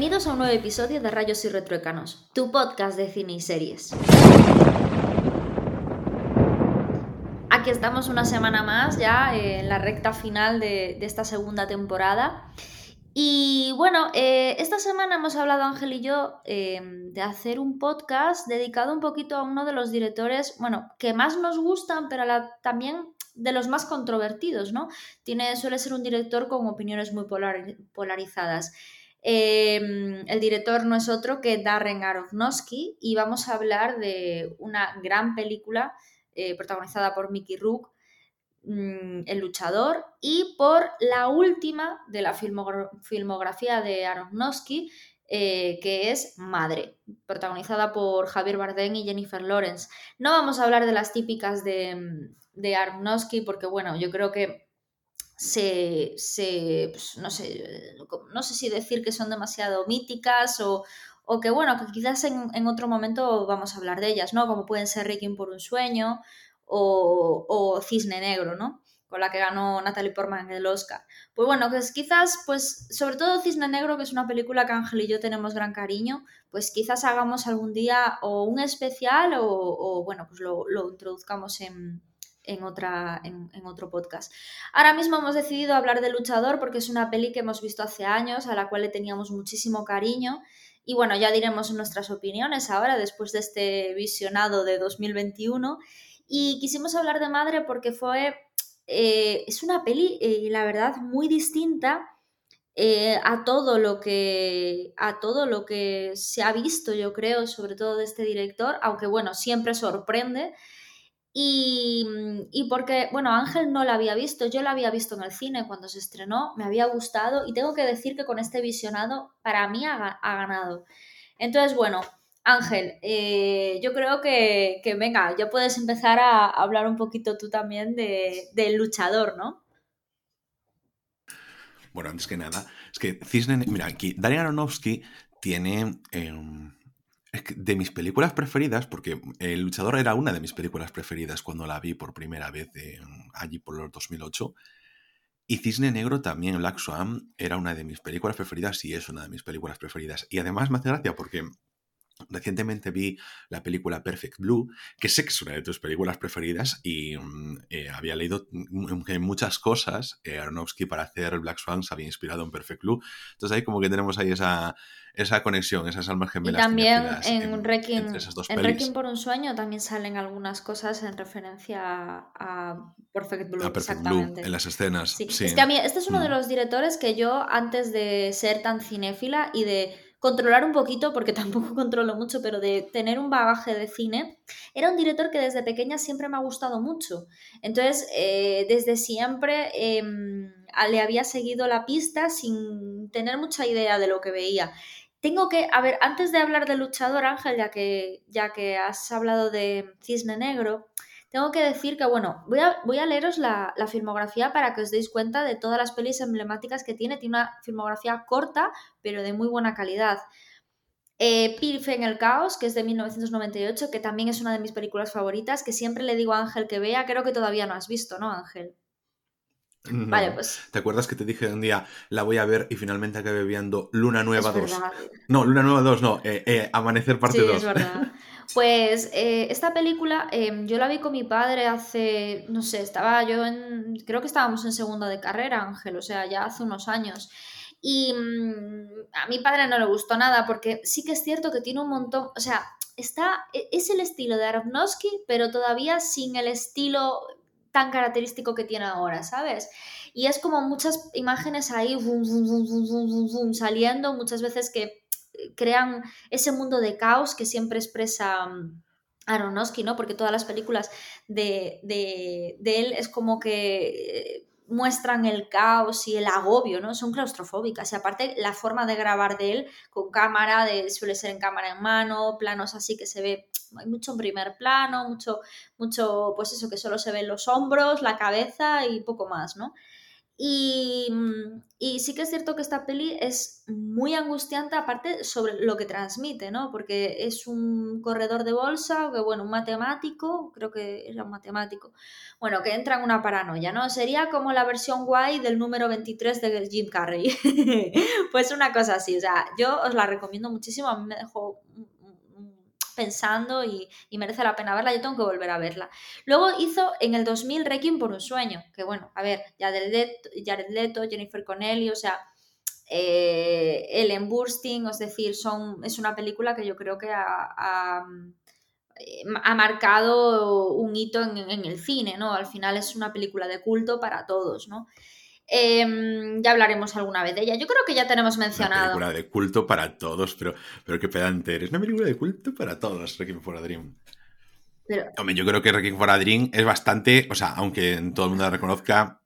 Bienvenidos a un nuevo episodio de Rayos y Retruécanos, tu podcast de cine y series. Aquí estamos una semana más ya en la recta final de, esta segunda temporada. Y bueno, eh, esta semana hemos hablado Ángel y yo em, de hacer un podcast dedicado un poquito a uno de los directores, bueno, que más nos gustan, pero también de los más controvertidos, ¿no? Tiene, suele ser un director con opiniones muy polarizadas. Em, el director no es otro que Darren Aronofsky y vamos a hablar de una gran película eh, protagonizada por Mickey Rook, mm, El luchador, y por la última de la filmografía de Aronofsky, eh, que es Madre, protagonizada por Javier Bardem y Jennifer Lawrence. No vamos a hablar de las típicas de, de Aronofsky porque, bueno, yo creo que se, pues, no, sé, no sé si decir que son demasiado míticas o, que bueno, que quizás en, otro momento vamos a hablar de ellas, ¿no? Como pueden ser Requiem por un sueño o, Cisne Negro, ¿no? Con la que ganó Natalie Portman el Oscar. Pues bueno, pues quizás, pues sobre todo Cisne Negro, que es una película que Ángel y yo tenemos gran cariño, pues quizás hagamos algún día o un especial o, bueno, pues lo introduzcamos en, en, otra, en, otro podcast. Ahora mismo hemos decidido hablar de Luchador porque es una peli que hemos visto hace años, a la cual le teníamos muchísimo cariño. Y bueno, ya diremos nuestras opiniones ahora, después de este visionado de 2021. Y quisimos hablar de Madre porque fue. Eh, es una peli, eh, la verdad, muy distinta. Eh, a todo lo que a todo lo que se ha visto yo creo sobre todo de este director aunque bueno siempre sorprende Mm, y, porque, bueno, Ángel no la había visto, yo la había visto en el cine cuando se estrenó, me había gustado y tengo que decir que con este visionado para mí ha, ganado. Entonces, bueno, Ángel, eh, yo creo que, venga, ya puedes empezar a hablar un poquito tú también de, del luchador, ¿no? Bueno, antes que nada, es que Cisne, mira, aquí Daniel Aronofsky tiene... De mis películas preferidas, porque El luchador era una de mis películas preferidas cuando la vi por primera vez allí por los 2008. Y Cisne Negro también, Black Swan, era una de mis películas preferidas y es una de mis películas preferidas. Y además me hace gracia porque Recientemente vi la película Perfect Blue, que sé que es una de tus películas preferidas y mm, eh, había leído que muchas cosas eh, Aronofsky para hacer Black Swan se había inspirado en Perfect Blue. Entonces ahí como que tenemos ahí esa, esa conexión, esas almas gemelas. Y también en, Requiem, por un sueño también salen algunas cosas en referencia a Perfect Blue. exactamente. en las escenas. Sí. Es que a mí este es uno de mm. los directores que yo antes de ser tan cinéfila y de controlar un poquito, porque tampoco controlo mucho, pero de tener un bagaje de cine, era un director que desde pequeña siempre me ha gustado mucho. Entonces, eh, desde siempre em, le había seguido la pista sin tener mucha idea de lo que veía. Tengo que, a ver, antes de hablar de Luchador Ángel, ya que, ya que has hablado de Cisne Negro, tengo que decir que, bueno, voy a, voy a leeros la, filmografía para que os deis cuenta de todas las pelis emblemáticas que tiene. Tiene una filmografía corta, pero de muy buena calidad. Eh, en el caos, que es de 1998, que también es una de mis películas favoritas, que siempre le digo a Ángel que vea, creo que todavía no has visto, ¿no, Ángel? vale, pues. ¿Te acuerdas que te dije un día, la voy a ver y finalmente acabé viendo Luna Nueva 2? No, Luna Nueva 2, no, eh, eh, Amanecer parte sí, 2. Es verdad. Pues eh, esta película em, yo la vi con mi padre hace, no sé, estaba yo en, creo que estábamos en segunda de carrera, Ángel, o sea, ya hace unos años. Y mm, a mi padre no le gustó nada porque sí que es cierto que tiene un montón, o sea, está, e, es el estilo de Aronofsky, pero todavía sin el estilo tan característico que tiene ahora, ¿sabes? Y es como muchas imágenes ahí saliendo, muchas veces que crean ese mundo de caos que siempre expresa mm, Aronofsky, ¿no? Porque todas las películas de, él es como que eh, muestran el caos y el agobio, ¿no? Son claustrofóbicas. Y aparte, la forma de grabar de él con cámara, de, suele ser en cámara en mano, planos así que se ve, hay mucho en primer plano, mucho, mucho, pues eso, que solo se ven los hombros, la cabeza y poco más, ¿no? Y, mm, Y sí que es cierto que esta peli es muy angustiante, aparte sobre lo que transmite, ¿no? Porque es un corredor de bolsa, que bueno, un matemático, creo que era un matemático, bueno, que entra en una paranoia, ¿no? Sería como la versión guay del número 23 de Jim Carrey. pues una cosa así, o sea, yo os la recomiendo muchísimo, a mí me dejó pensando y, merece la pena verla, yo tengo que volver a verla. Luego hizo en el 2000 Requiem por un sueño, que bueno, a ver, Jared Leto, Jennifer Connelly, o sea, eh, Ellen Burstyn, es decir, son, es una película que yo creo que ha, eh, marcado un hito en, el cine, ¿no? Al final es una película de culto para todos, ¿no? Em, ya hablaremos alguna vez de ella. Yo creo que ya tenemos mencionado. Una película de culto para todos, pero, pero qué pedante eres. Una película de culto para todos, Requiem for a Dream. Hombre, yo creo que Requiem for a Dream es bastante, o sea, aunque todo el mundo la reconozca,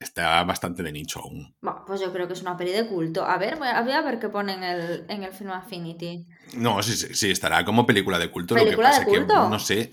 está bastante de nicho aún. Bueno, pues yo creo que es una peli de culto. A ver, voy a, ver qué pone en el, en el Film Affinity. No, sí, sí, sí, estará como película de culto. ¿Película lo que pasa de culto? que, no sé,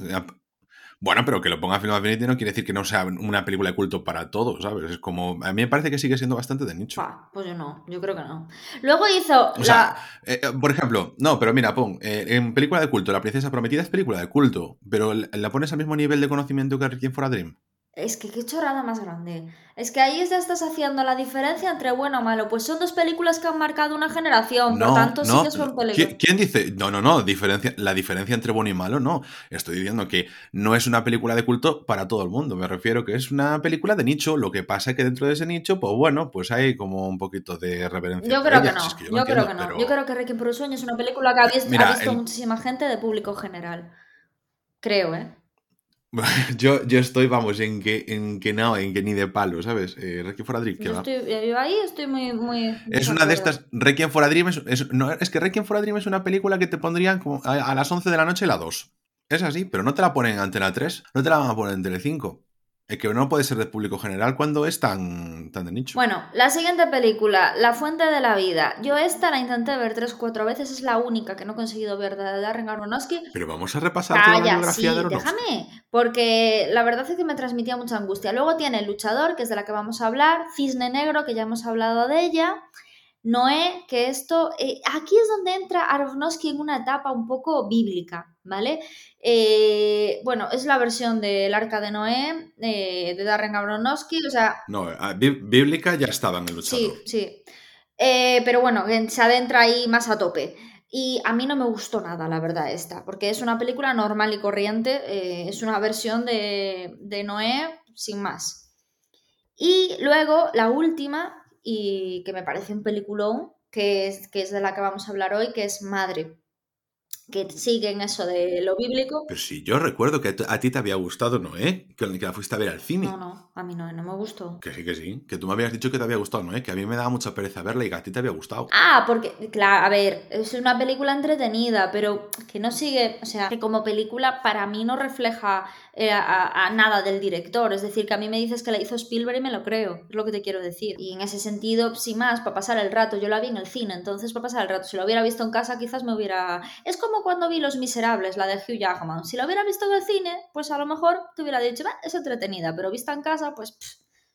bueno, pero que lo ponga Film Affinity no quiere decir que no sea una película de culto para todos, ¿sabes? Es como. A mí me parece que sigue siendo bastante de nicho. pues yo no, yo creo que no. Luego hizo. O sea, eh, eh, por ejemplo, no, pero mira, pon. Eh, en película de culto, La Princesa Prometida es película de culto, pero ¿la pones al mismo nivel de conocimiento que Requiem for a Dream? Es que qué chorrada más grande. Es que ahí ya estás haciendo la diferencia entre bueno o malo. Pues son dos películas que han marcado una generación, por tanto sí que son películas. ¿Quién dice? No, no, no. Diferencia, la diferencia entre bueno y malo, no. Estoy diciendo que no es una película de culto para todo el mundo. Me refiero que es una película de nicho. Lo que pasa es que dentro de ese nicho, pues bueno, pues hay como un poquito de reverencia. Yo creo que no. yo, creo que no. Yo creo que Requiem por un sueño es una película que ha visto, muchísima gente de público general. Creo, ¿eh? Yo, yo estoy, vamos, en que, en que no, en que ni de palo, ¿sabes? Eh, Requiem for a Dream, yo, estoy, yo ahí estoy muy... muy es una de estas... Requiem for a Dream es, es, no, es que Requiem for a Dream es una película que te pondrían como a, a, las 11 de la noche la 2. Es así, pero no te la ponen en Antena 3, no te la van a poner en Tele5. Es que no puede ser de público general cuando es tan, tan de nicho. Bueno, la siguiente película, La Fuente de la Vida. Yo esta la intenté ver tres, cuatro veces, es la única que no he conseguido ver de Darren Aronofsky. Pero vamos a repasar toda la biografía de Aronofsky. déjame, porque la verdad es que me transmitía mucha angustia. Luego tiene El Luchador, que es de la que vamos a hablar, Cisne Negro, que ya hemos hablado de ella, Noé, que esto, eh, aquí es donde entra Aronofsky en una etapa un poco bíblica, ¿vale? Eh, bueno, es la versión del Arca de Noé eh, de Darren Aronofsky, o sea... No, bíblica ya estaba en el luchador. Sí, sí. pero bueno, se adentra ahí más a tope. Y a mí no me gustó nada, la verdad, esta, porque es una película normal y corriente, es una versión de, de Noé sin más. Y luego, la última, y que me parece un peliculón, que es, que es de la que vamos a hablar hoy, que es Madre que siguen eso de lo bíblico. Pero sí, yo recuerdo que a ti te había gustado, ¿no? ¿Eh? Que la fuiste a ver al cine. No, no, a mí no, no me gustó. Que sí, que sí. Que tú me habías dicho que te había gustado, ¿no? ¿Eh? Que a mí me daba mucha pereza verla y que a ti te había gustado. Ah, porque, claro, a ver, es una película entretenida, pero que no sigue, o sea, que como película para mí no refleja eh, a, nada del director. Es decir, que a mí me dices que la hizo Spielberg y me lo creo, es lo que te quiero decir. Y en ese sentido, sin más, para pasar el rato, yo la vi en el cine, entonces para pasar el rato, si lo hubiera visto en casa quizás me hubiera... Es como cuando vi Los Miserables, la de Hugh Jackman. Si lo hubiera visto en el cine, pues a lo mejor te hubiera dicho, es entretenida, pero vista en casa, pues,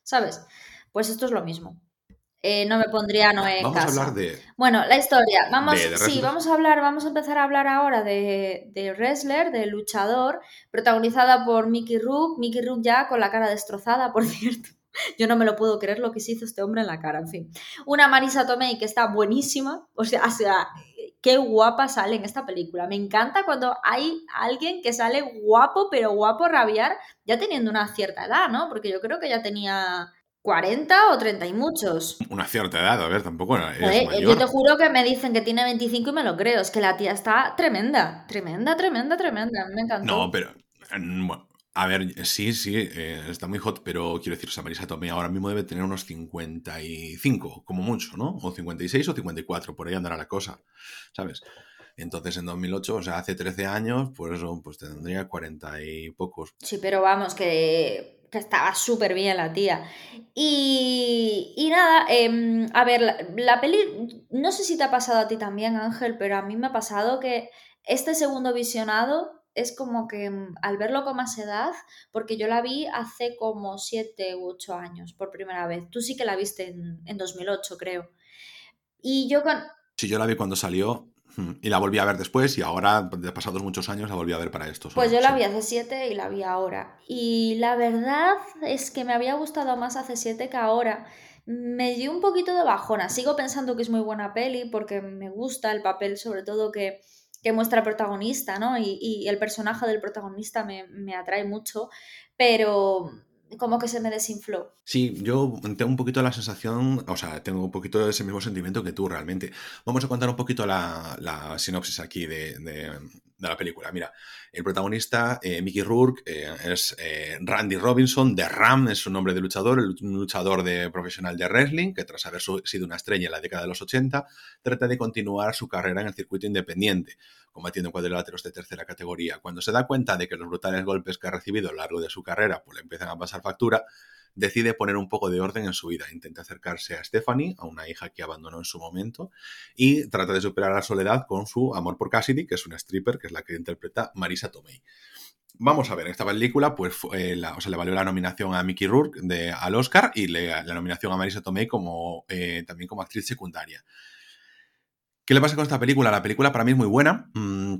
¿sabes? Pues esto es lo mismo. Eh, no me pondría Noé en Vamos a hablar de. Bueno, la historia. Vamos, sí, vamos a hablar, vamos a empezar a hablar ahora de, de wrestler, de luchador, protagonizada por Mickey Rook. Mickey Rook ya con la cara destrozada, por cierto. Yo no me lo puedo creer lo que se hizo este hombre en la cara, en fin. Una Marisa Tomei que está buenísima, o sea, o sea, qué guapa sale en esta película. Me encanta cuando hay alguien que sale guapo, pero guapo rabiar, ya teniendo una cierta edad, ¿no? Porque yo creo que ya tenía 40 o 30 y muchos. Una cierta edad, a ver, tampoco era. Yo te juro que me dicen que tiene 25 y me lo creo. Es que la tía está tremenda, tremenda, tremenda, tremenda. Me encantó. No, pero. A ver, sí, sí, eh, está muy hot, pero quiero decir, o Marisa Tomei ahora mismo debe tener unos 55, como mucho, ¿no? O 56 o 54, por ahí andará la cosa, ¿sabes? Entonces en 2008, o sea, hace 13 años, pues eso, pues tendría 40 y pocos. Sí, pero vamos, que que estaba súper bien la tía. Y, y nada, em, a ver, la, peli, no sé si te ha pasado a ti también, Ángel, pero a mí me ha pasado que este segundo visionado es como que mm, al verlo con más edad, porque yo la vi hace como 7 u 8 años por primera vez. Tú sí que la viste en, en 2008, creo. Y yo con... Sí, yo la vi cuando salió y la volví a ver después y ahora, de pasados muchos años, la volví a ver para esto. Pues yo la vi hace 7 y la vi ahora. Y la verdad es que me había gustado más hace 7 que ahora me dio un poquito de bajona. Sigo pensando que es muy buena peli porque me gusta el papel, sobre todo que, muestra el protagonista, ¿no? Y, el personaje del protagonista me, me, atrae mucho, pero como que se me desinfló. Sí, yo tengo un poquito la sensación, o sea, tengo un poquito ese mismo sentimiento que tú realmente. Vamos a contar un poquito la, la sinopsis aquí de, de, la película. Mira, el protagonista, eh, Mickey Rourke, eh, es eh, Randy Robinson, de Ram es su nombre de luchador, un luchador de, profesional de wrestling, que tras haber sido una estrella en la década de los 80, trata de continuar su carrera en el circuito independiente combatiendo cuadriláteros de tercera categoría. Cuando se da cuenta de que los brutales golpes que ha recibido a lo largo de su carrera pues, le empiezan a pasar factura, decide poner un poco de orden en su vida. Intenta acercarse a Stephanie, a una hija que abandonó en su momento, y trata de superar la soledad con su amor por Cassidy, que es una stripper, que es la que interpreta Marisa Tomei. Vamos a ver, esta película, pues la, o sea, le valió la nominación a Mickey Rourke de, al Oscar y la nominación a Marisa Tomei como, eh, también como actriz secundaria. ¿Qué le pasa con esta película? La película para mí es muy buena. Mm,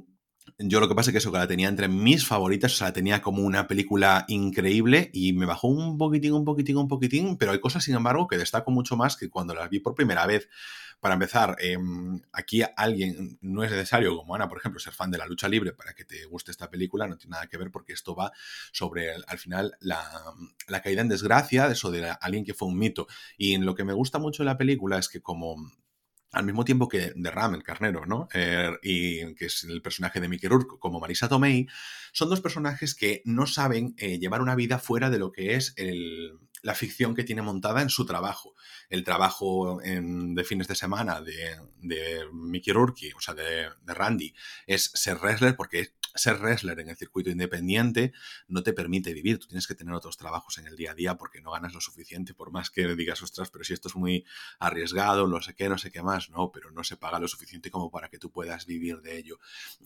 yo lo que pasa es que eso, que la tenía entre mis favoritas, o sea, la tenía como una película increíble y me bajó un poquitín, un poquitín, un poquitín, pero hay cosas, sin embargo, que destaco mucho más que cuando las vi por primera vez. Para empezar, em, aquí alguien no es necesario, como Ana, por ejemplo, ser fan de la lucha libre para que te guste esta película, no tiene nada que ver porque esto va sobre, al final, la, la caída en desgracia, eso de alguien que fue un mito. Y lo que me gusta mucho de la película es que como al mismo tiempo que de Ram, el carnero, ¿no? Eh, y que es el personaje de Mickey Rourke, como Marisa Tomei, son dos personajes que no saben eh, llevar una vida fuera de lo que es la ficción que tiene montada en su trabajo. El trabajo de fines de semana de, de Mickey Rourke, o sea, de, Randy, es ser wrestler porque ser wrestler en el circuito independiente no te permite vivir. Tú tienes que tener otros trabajos en el día a día porque no ganas lo suficiente, por más que digas, ostras, pero si esto es muy arriesgado, no sé qué, no sé qué más, no, pero no se paga lo suficiente como para que tú puedas vivir de ello.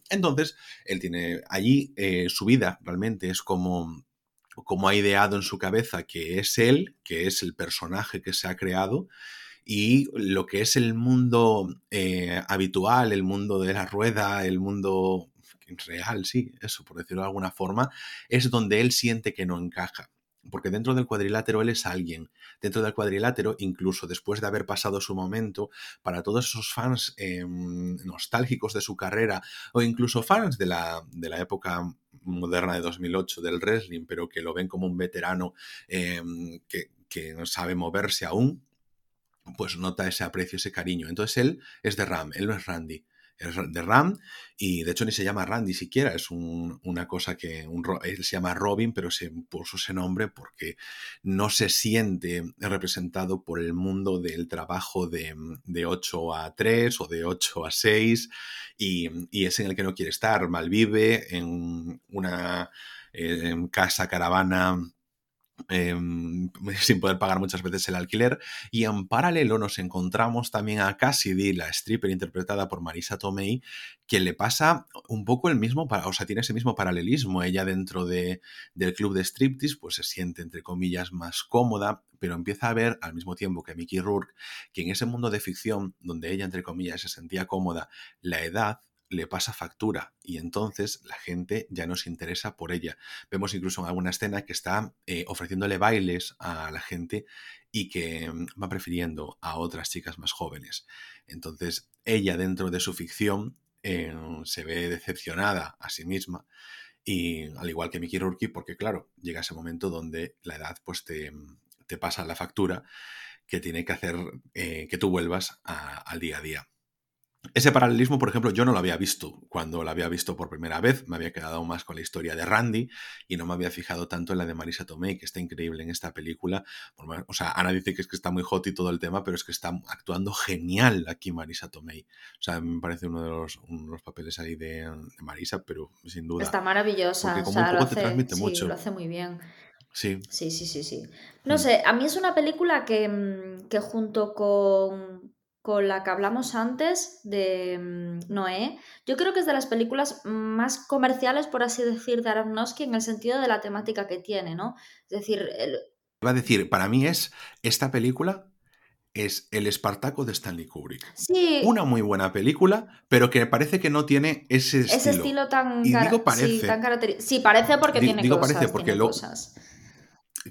Entonces, él tiene allí eh, su vida realmente es como como ha ideado en su cabeza que es él, que es el personaje que se ha creado, y lo que es el mundo eh, habitual, el mundo de la rueda, el mundo real, sí, eso, por decirlo de alguna forma, es donde él siente que no encaja. Porque dentro del cuadrilátero él es alguien. Dentro del cuadrilátero, incluso después de haber pasado su momento, para todos esos fans em, nostálgicos de su carrera, o incluso fans de la, de la época moderna de 2008 del wrestling, pero que lo ven como un veterano em, que, que no sabe moverse aún, pues nota ese aprecio, ese cariño. Entonces él es de Ram, él no es Randy de Ram y de hecho ni se llama Randy siquiera, es una cosa que un, él se llama Robin, pero se puso ese nombre porque no se siente representado por el mundo del trabajo de, de 8 a 3 o de 8 a 6 y, y, es en el que no quiere estar, malvive en una en casa caravana Em, sin poder pagar muchas veces el alquiler. Y en paralelo nos encontramos también a Cassidy, la stripper interpretada por Marisa Tomei, que le pasa un poco el mismo, o sea, tiene ese mismo paralelismo. Ella dentro de, del club de striptease, pues se siente, entre comillas, más cómoda, pero empieza a ver al mismo tiempo que Mickey Rourke, que en ese mundo de ficción, donde ella, entre comillas, se sentía cómoda, la edad le pasa factura y entonces la gente ya no se interesa por ella. Vemos incluso en alguna escena que está eh, ofreciéndole bailes a la gente y que mm, va prefiriendo a otras chicas más jóvenes. Entonces ella dentro de su ficción eh, se ve decepcionada a sí misma y al igual que Mickey Rourke porque claro, llega ese momento donde la edad pues te, te pasa la factura que tiene que hacer eh, que tú vuelvas al día a día. Ese paralelismo, por ejemplo, yo no lo había visto cuando lo había visto por primera vez. Me había quedado más con la historia de Randy y no me había fijado tanto en la de Marisa Tomei, que está increíble en esta película. O sea, Ana dice que es que está muy hot y todo el tema, pero es que está actuando genial aquí Marisa Tomei. O sea, me parece uno de los, papeles ahí de, Marisa, pero sin duda. Está maravillosa. o sea, lo hace, lo hace muy bien. Sí. Sí, sí, sí, sí. No mm. sé, a mí es una película que, mm, que junto con con la que hablamos antes de mm, Noé. Yo creo que es de las películas más comerciales, por así decir, de Aronofsky en el sentido de la temática que tiene, ¿no? Es decir... El... Iba a decir, para mí es esta película es El Espartaco de Stanley Kubrick. Sí. Una muy buena película, pero que parece que no tiene ese estilo. Ese estilo tan, y digo parece. Sí, tan característico. Sí, parece porque tiene digo cosas. parece porque tiene lo, cosas.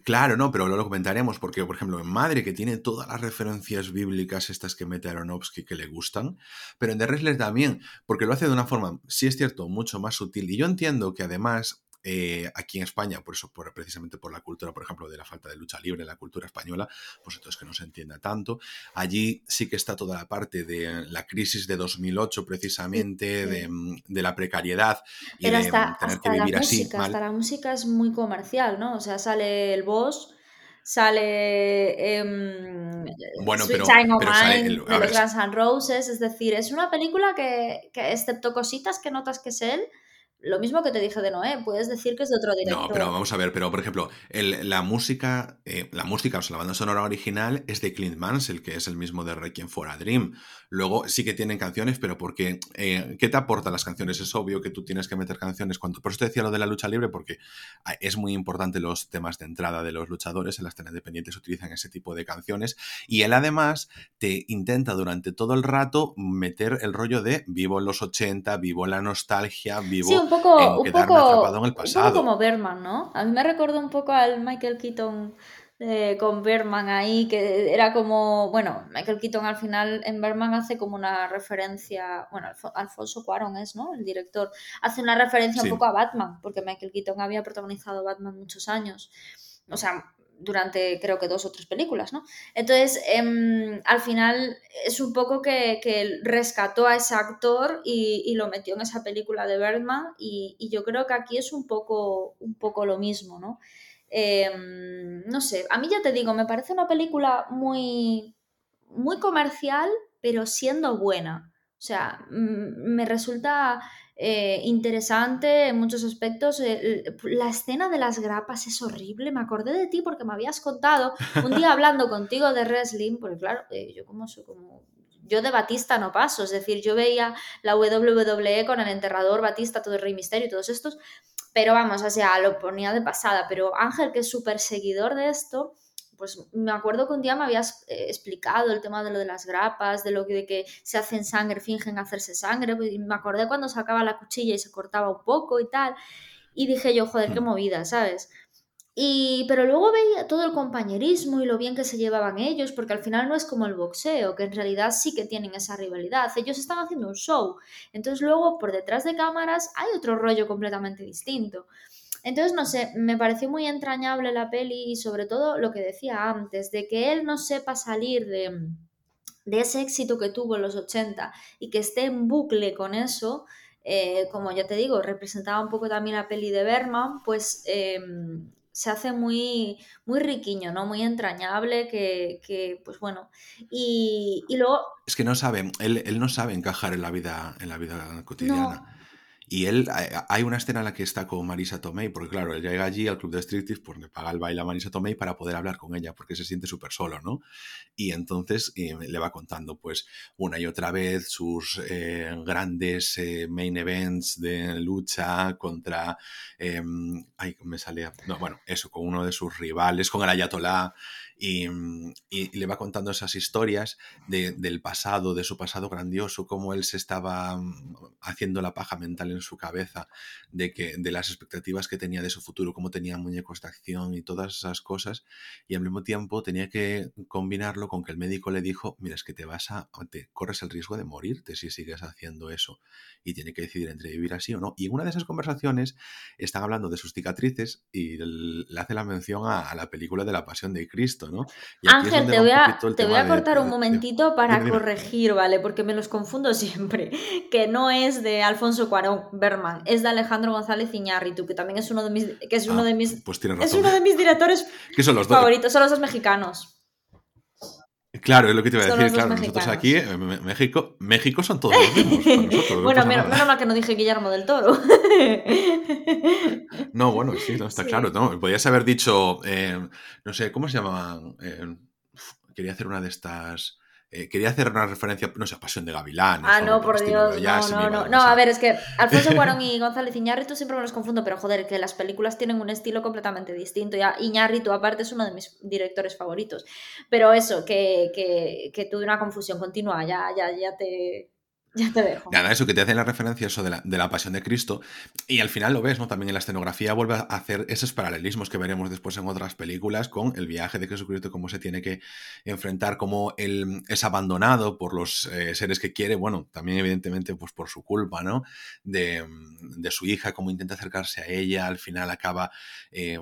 Claro, no, pero lo comentaremos porque, por ejemplo, en Madre, que tiene todas las referencias bíblicas estas que mete Aronofsky que le gustan, pero en The Wrestler también, porque lo hace de una forma, sí es cierto, mucho más sutil. Y yo entiendo que además eh, aquí en España, por eso, por, precisamente por la cultura, por ejemplo, de la falta de lucha libre, la cultura española, pues entonces que no se entienda tanto. Allí sí que está toda la parte de la crisis de 2008, precisamente, de, de, la precariedad y Pero de hasta, tener hasta que la vivir así. música, Mal. hasta la música es muy comercial, ¿no? O sea, sale el boss, sale em, Bueno, Sweet pero, Time of pero sale Mine el- de ver, los Guns N' Roses, es decir, es una película que, que excepto cositas que notas que es él, lo mismo que te dije de Noé, puedes decir que es de otro No, director. pero vamos a ver, pero por ejemplo, el- la música, eh, la música, o sea, la banda sonora original es de Clint Mansell, que es el mismo de Requiem for a Dream. Luego sí que tienen canciones, pero porque eh, ¿qué te aportan las canciones? Es obvio que tú tienes que meter canciones cuando. Por eso te decía lo de la lucha libre, porque ah, es muy importante los temas de entrada de los luchadores, en las escenas independientes utilizan ese tipo de canciones. Y él además te intenta durante todo el rato meter el rollo de vivo en los 80, vivo en la nostalgia, vivo Sí, poco, en un quedarme poco, atrapado en el un poco como Berman, ¿no? A mí me recordó un poco al Michael Keaton eh, con Berman ahí, que era como, bueno, Michael Keaton al final en Berman hace como una referencia, bueno, Alfo- Alfonso Cuarón es, ¿no? El director, hace una referencia un poco a Batman, porque Michael Keaton había protagonizado Batman muchos años, o sea, durante creo que dos o tres películas, ¿no? Entonces, em, al final es un poco que, que rescató a ese actor y, y lo metió en esa película de Birdman y, y yo creo que aquí es un poco, un poco lo mismo, ¿no? Em, no sé, a mí ya te digo, me parece una película muy, muy comercial, pero siendo buena. O sea, me resulta eh, interesante en muchos aspectos. El- la escena de las grapas es horrible. Me acordé de ti porque me habías contado un día hablando contigo de wrestling, porque claro, eh, yo como soy como... Yo de Batista no paso, es decir, yo veía la WWE con el enterrador, Batista, todo el Rey Misterio y todos estos, pero vamos, o sea, lo ponía de pasada. Pero Ángel, que es súper seguidor de esto, pues me acuerdo que un día me habías eh, explicado el tema de lo de las grapas, de lo que, de que se hacen sangre, fingen hacerse sangre, pues, y me acordé cuando sacaba la cuchilla y se cortaba un poco y tal, y dije yo, joder, qué Hmm. movida, ¿sabes? Y, pero luego veía todo el compañerismo y lo bien que se llevaban ellos, porque al final no es como el boxeo, que en realidad sí que tienen esa rivalidad. Ellos están haciendo un show. Entonces luego por detrás de cámaras hay otro rollo completamente distinto. Entonces, no sé, me pareció muy entrañable la peli y sobre todo lo que decía antes, de que él no sepa salir de, de ese éxito que tuvo en los 80 y que esté en bucle con eso, eh, como ya te digo, representaba un poco también la peli de Berman, pues eh, se hace muy, muy riquiño, ¿no? Muy entrañable, que, que pues bueno. Y, y luego, Es que no sabe, él, él no sabe encajar en la vida, en la vida cotidiana. no, Y él, hay- una escena en la que está con Marisa Tomei, porque claro, él llega allí al club de striptease, pues le paga el baile a Marisa Tomei para poder hablar con ella, porque se siente súper solo, ¿no? Y entonces le va contando, pues, una y otra vez sus eh, grandes eh, main events de lucha contra, eh, ay, me salía, no, bueno, eso, con uno de sus rivales, con el Ayatollah, y, mm, y- le va contando esas historias de- del pasado, de su pasado grandioso, cómo él se estaba mm, haciendo la paja mental en su cabeza, de, que, de las expectativas que tenía de su futuro, cómo tenía muñecos de acción y todas esas cosas, y al mismo tiempo tenía que combinarlo con que el médico le dijo, mira, es que te vas a, te corres el riesgo de morirte si sigues haciendo eso, y tiene que decidir entre vivir así o no. Y en una de esas conversaciones están hablando de sus cicatrices y le hace la mención a, la película de la Pasión de Cristo. Y Ángel, te voy a, te voy a de- cortar un de- momentito para corregir, ¿vale? Porque me los confundo siempre. Que no es de Alfonso Cuarón, Berman, es de Alejandro González Iñárritu, que también es uno de mis, que es uno Ah, de mis, pues es uno de mis directores ¿Qué son los favoritos, son los dos mexicanos. Claro, es lo que te iba a decir. Claro, nosotros aquí, en Me- México, México son todos los mismos. nosotros, no Bueno, menos, menos mal que no dije Guillermo del Toro. No, bueno, sí, no, está Sí. claro. ¿no? Podrías haber dicho, eh, no sé, ¿cómo se llamaban? Eh, quería hacer una de estas eh, quería hacer una referencia, no sé, a Pasión de Gavilán. Ah, no, por Dios. no, no, no. No, a ver, es que Alfonso Cuarón y González Iñárritu siempre me los confundo, pero joder, que las películas tienen un estilo completamente distinto. Ya Iñárritu, aparte, es uno de mis directores favoritos. Pero eso, que, que, que tuve una confusión continua, ya, ya, ya te ya te dejo. Nada, eso que te hace la referencia eso de la, de la, pasión de Cristo. Y al final lo ves, ¿no? También en la escenografía vuelve a hacer esos paralelismos que veremos después en otras películas con el viaje de Jesucristo, cómo se tiene que enfrentar, cómo él es abandonado por los eh, seres que quiere, bueno, también evidentemente pues por su culpa, ¿no? De, de su hija, cómo intenta acercarse a ella, al final acaba eh,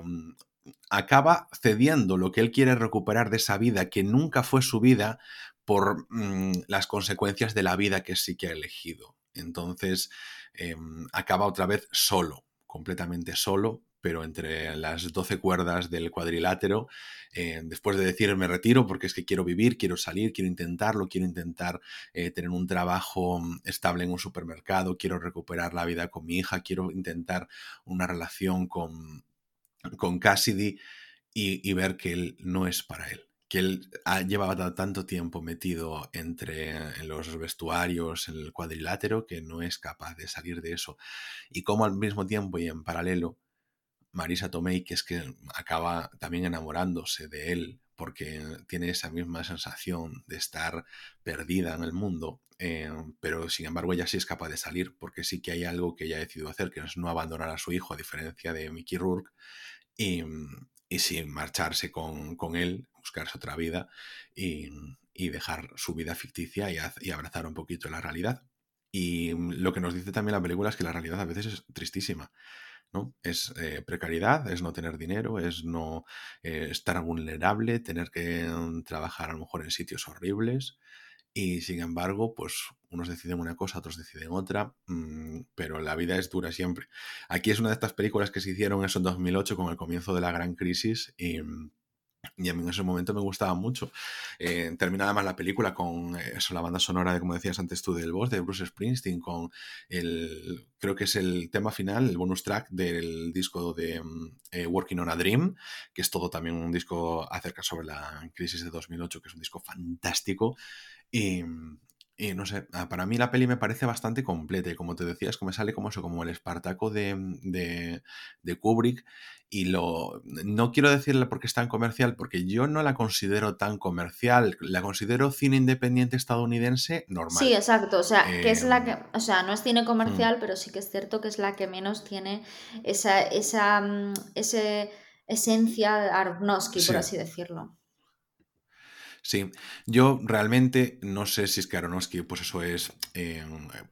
acaba cediendo lo que él quiere recuperar de esa vida que nunca fue su vida por mm, las consecuencias de la vida que sí que ha elegido. Entonces em, acaba otra vez solo, completamente solo, pero entre las doce cuerdas del cuadrilátero, eh, después de decir me retiro porque es que quiero vivir, quiero salir, quiero intentarlo, quiero intentar eh, tener un trabajo mm, estable en un supermercado, quiero recuperar la vida con mi hija, quiero intentar una relación con, con Cassidy y ver que él no es para él que él ha, llevado tanto tiempo metido entre en los vestuarios, en el cuadrilátero, que no es capaz de salir de eso. Y como al mismo tiempo y en paralelo, Marisa Tomei, que es que acaba también enamorándose de él, porque tiene esa misma sensación de estar perdida en el mundo, eh, pero sin embargo ella sí es capaz de salir, porque sí que hay algo que ella ha decidido hacer, que es no abandonar a su hijo, a diferencia de Mickey Rourke, y, y marcharse con él, buscarse otra vida y, y dejar su vida ficticia y, abrazar un poquito la realidad. Y lo que nos dice también la película es que la realidad a veces es tristísima. ¿no? Es eh, precariedad, es no tener dinero, es no eh, estar vulnerable, tener que mm, trabajar a lo mejor en sitios horribles, y sin embargo, pues unos deciden una cosa, otros deciden otra, mm, pero la vida es dura siempre. Aquí es una de estas películas que se hicieron eso en 2008 con el comienzo de la gran crisis y a mí en ese momento me gustaba mucho. Eh, termina además la película con eh, eso, la banda sonora de, como decías antes tú, del boss de Bruce Springsteen, con el, creo que es el tema final, el bonus track del disco de mm, eh, Working on a Dream, que es todo también un disco acerca sobre la crisis de 2008, que es un disco fantástico. Y, y no sé, ah, para mí la peli me parece bastante completa y como te decía, es que me sale como eso, como el Espartaco de, de, de, Kubrick y lo... No quiero decirle porque es tan comercial, porque yo no la considero tan comercial, la considero cine independiente estadounidense normal. Sí, exacto, o sea, que es la que... Em, o sea, no es cine mm. comercial, pero sí que es cierto que es la que menos tiene esa, esa mm, ese esencia Aronofsky, por así decirlo. Sí, yo realmente no sé si es que Aronofsky, pues eso es. Eh,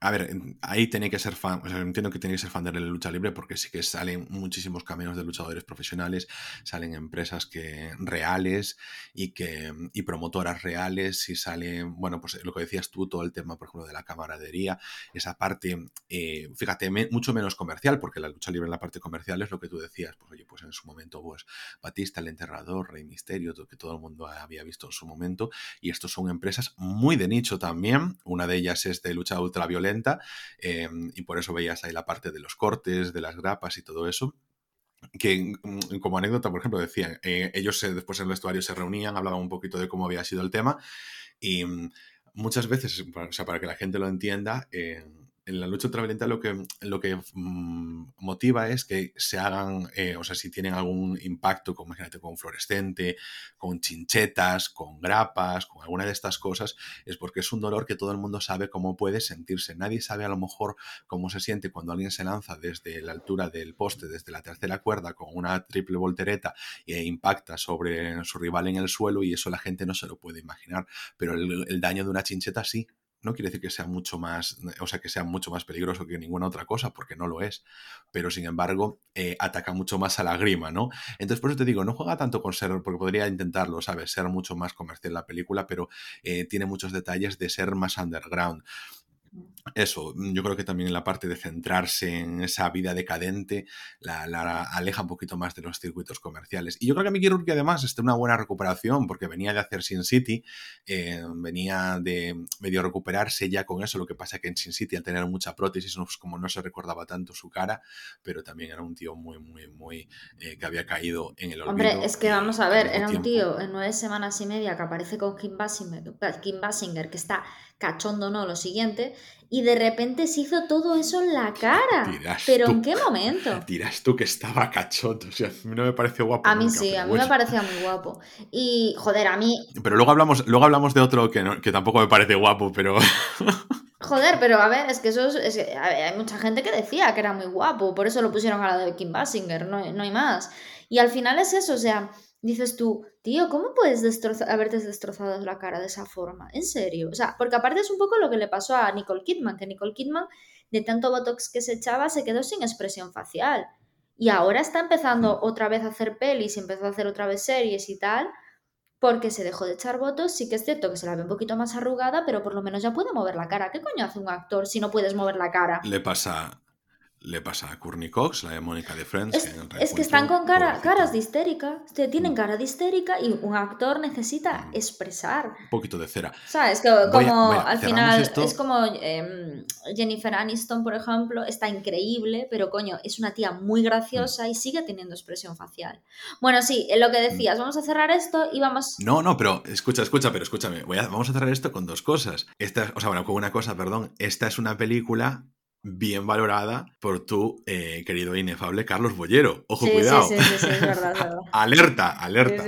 a ver, ahí tiene que ser fan, o sea, entiendo que tiene que ser fan de la lucha libre porque sí que salen muchísimos caminos de luchadores profesionales, salen empresas que reales y que y promotoras reales y salen, bueno, pues lo que decías tú, todo el tema, por ejemplo, de la camaradería, esa parte, eh, fíjate, mucho menos comercial, porque la lucha libre en la parte comercial es lo que tú decías, pues oye, pues en su momento, pues Batista, el enterrador, Rey Misterio, que todo el mundo había visto en su momento y estos son empresas muy de nicho también. Una de ellas es de lucha ultraviolenta em, y por eso veías ahí la parte de los cortes, de las grapas y todo eso que mm, como anécdota, por ejemplo, decían, eh, ellos después en el vestuario se reunían, hablaban un poquito de cómo había sido el tema y mm, muchas veces, o sea, para que la gente lo entienda, eh, la lucha ultraviolenta lo que, lo que mm, motiva es que se hagan, eh, o sea, si tienen algún impacto, como imagínate, con fluorescente, con chinchetas, con grapas, con alguna de estas cosas, es porque es un dolor que todo el mundo sabe cómo puede sentirse. Nadie sabe a lo mejor cómo se siente cuando alguien se lanza desde la altura del poste, desde la tercera cuerda, con una triple voltereta e impacta sobre su rival en el suelo y eso la gente no se lo puede imaginar. Pero el, el daño de una chincheta sí, no quiere decir que sea mucho más, o sea, que sea mucho más peligroso que ninguna otra cosa, porque no lo es. Pero sin embargo, eh, ataca mucho más a la grima, ¿no? Entonces, por eso te digo, no juega tanto con ser, porque podría intentarlo, ¿sabes? Ser mucho más comercial la película, pero eh, tiene muchos detalles de ser más underground. Eso, yo creo que también la parte de centrarse en esa vida decadente la, aleja un poquito más de los circuitos comerciales. Y yo creo que Mickey Rourke además está en una buena recuperación porque venía de hacer Sin City, eh, venía de medio recuperarse ya con eso, lo que pasa que en Sin City al tener mucha prótesis, no, como no se recordaba tanto su cara, pero también era un tío muy, muy, muy, eh, que había caído en el olvido. Hombre, es que vamos a ver, era un tío en nueve semanas y media que aparece con Kim Basinger, Kim Basinger que está cachondo, no, lo siguiente, y de repente se hizo todo eso en la cara. ¿Pero en qué momento? Dirás tú que estaba cachondo. O sea, a mí no me parece guapo. A mí sí, a mí me parecía muy guapo. Y, joder, a mí. Pero luego hablamos, luego hablamos de otro que, que tampoco me parece guapo, pero. Joder, pero a ver, es que eso es, hay mucha gente que decía que era muy guapo, por eso lo pusieron a la de Kim Basinger, no, no hay más. Y al final es eso, o sea, dices tú, tío, ¿cómo puedes haberte destrozado la cara de esa forma? En serio. O sea, porque aparte es un poco lo que le pasó a Nicole Kidman, que Nicole Kidman, de tanto botox que se echaba, se quedó sin expresión facial. Y ahora está empezando otra vez a hacer pelis, empezó a hacer otra vez series y tal, porque se dejó de echar votos. Sí que es cierto que se la ve un poquito más arrugada, pero por lo menos ya puede mover la cara. ¿Qué coño hace un actor si no puedes mover la cara? Le pasa, le pasa a Courtney Cox, la de Mónica de Friends. Es que, están con cara, caras de histérica. Tienen mm. cara de histérica y un actor necesita mm. expresar. Un poquito de cera. ¿Sabes? Que como al final es como em, Jennifer Aniston, por ejemplo, está increíble, pero coño, es una tía muy graciosa y sigue teniendo expresión facial. Bueno, sí, lo que decías, vamos a cerrar esto y vamos. No, no, pero escucha, escucha, pero escúchame. vamos a cerrar esto con dos cosas. Esta, o sea, bueno, con una cosa, perdón. Esta es una película bien valorada por tu eh, querido e inefable Carlos Bollero. Ojo, cuidado. Sí, sí, sí, es verdad, verdad. alerta, alerta.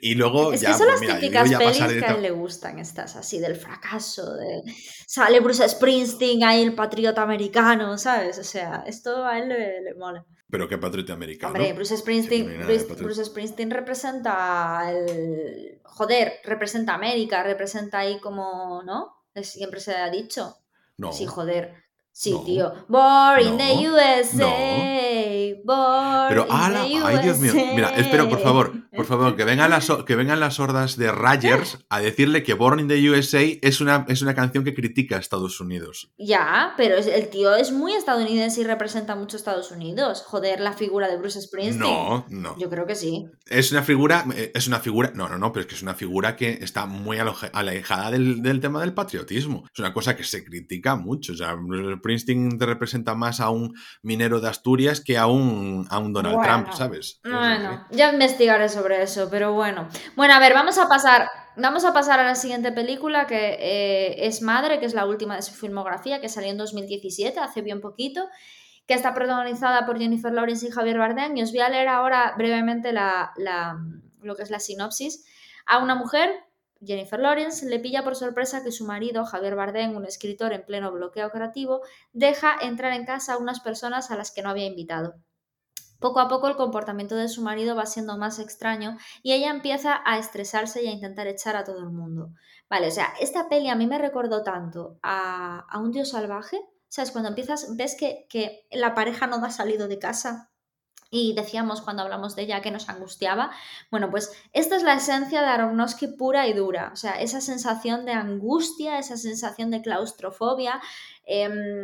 Y luego es ya. Que son pues las típicas pelis que a él le gustan, estas así, del fracaso, de. Sale Bruce Springsteen ahí, el patriota americano, ¿sabes? O sea, esto a él le, mola. Pero qué patriota americano. Hombre, Bruce Springsteen, Bruce, Springsteen representa el. Joder, representa América, representa ahí como. ¿No? Siempre se ha dicho. No. Sí, joder. Sí, tío. Born in the USA. Born Pero, ala, ay, Dios mío. Mira, espero, por favor, por favor, que vengan las, que vengan las hordas de Rogers a decirle que Born in the USA es una, es una canción que critica a Estados Unidos. Ya, pero el tío es muy estadounidense y representa mucho a Estados Unidos. Joder, la figura de Bruce Springsteen. No, no. Yo creo que sí. Es una figura, es una figura, no, no, no, pero es que es una figura que está muy alejada del, del tema del patriotismo. Es una cosa que se critica mucho. O sea, Bruce Springsteen te representa más a un minero de Asturias que a un, a un Donald Trump, ¿sabes? Bueno, ya investigaré sobre eso, pero bueno. Bueno, a ver, vamos a pasar. Vamos a pasar a la siguiente película que eh, es Madre, que es la última de su filmografía, que salió en 2017, hace bien poquito, que está protagonizada por Jennifer Lawrence y Javier Bardem. Y os voy a leer ahora brevemente la, lo que es la sinopsis. A una mujer Jennifer Lawrence le pilla por sorpresa que su marido, Javier Bardem, un escritor en pleno bloqueo creativo, deja entrar en casa a unas personas a las que no había invitado. Poco a poco el comportamiento de su marido va siendo más extraño y ella empieza a estresarse y a intentar echar a todo el mundo. Vale, o sea, esta peli a mí me recordó tanto a, un dios salvaje. ¿Sabes? Cuando empiezas, ves que, que la pareja no ha salido de casa y decíamos cuando hablamos de ella que nos angustiaba. Bueno, pues esta es la esencia de Aronofsky pura y dura. O sea, esa sensación de angustia, esa sensación de claustrofobia, em,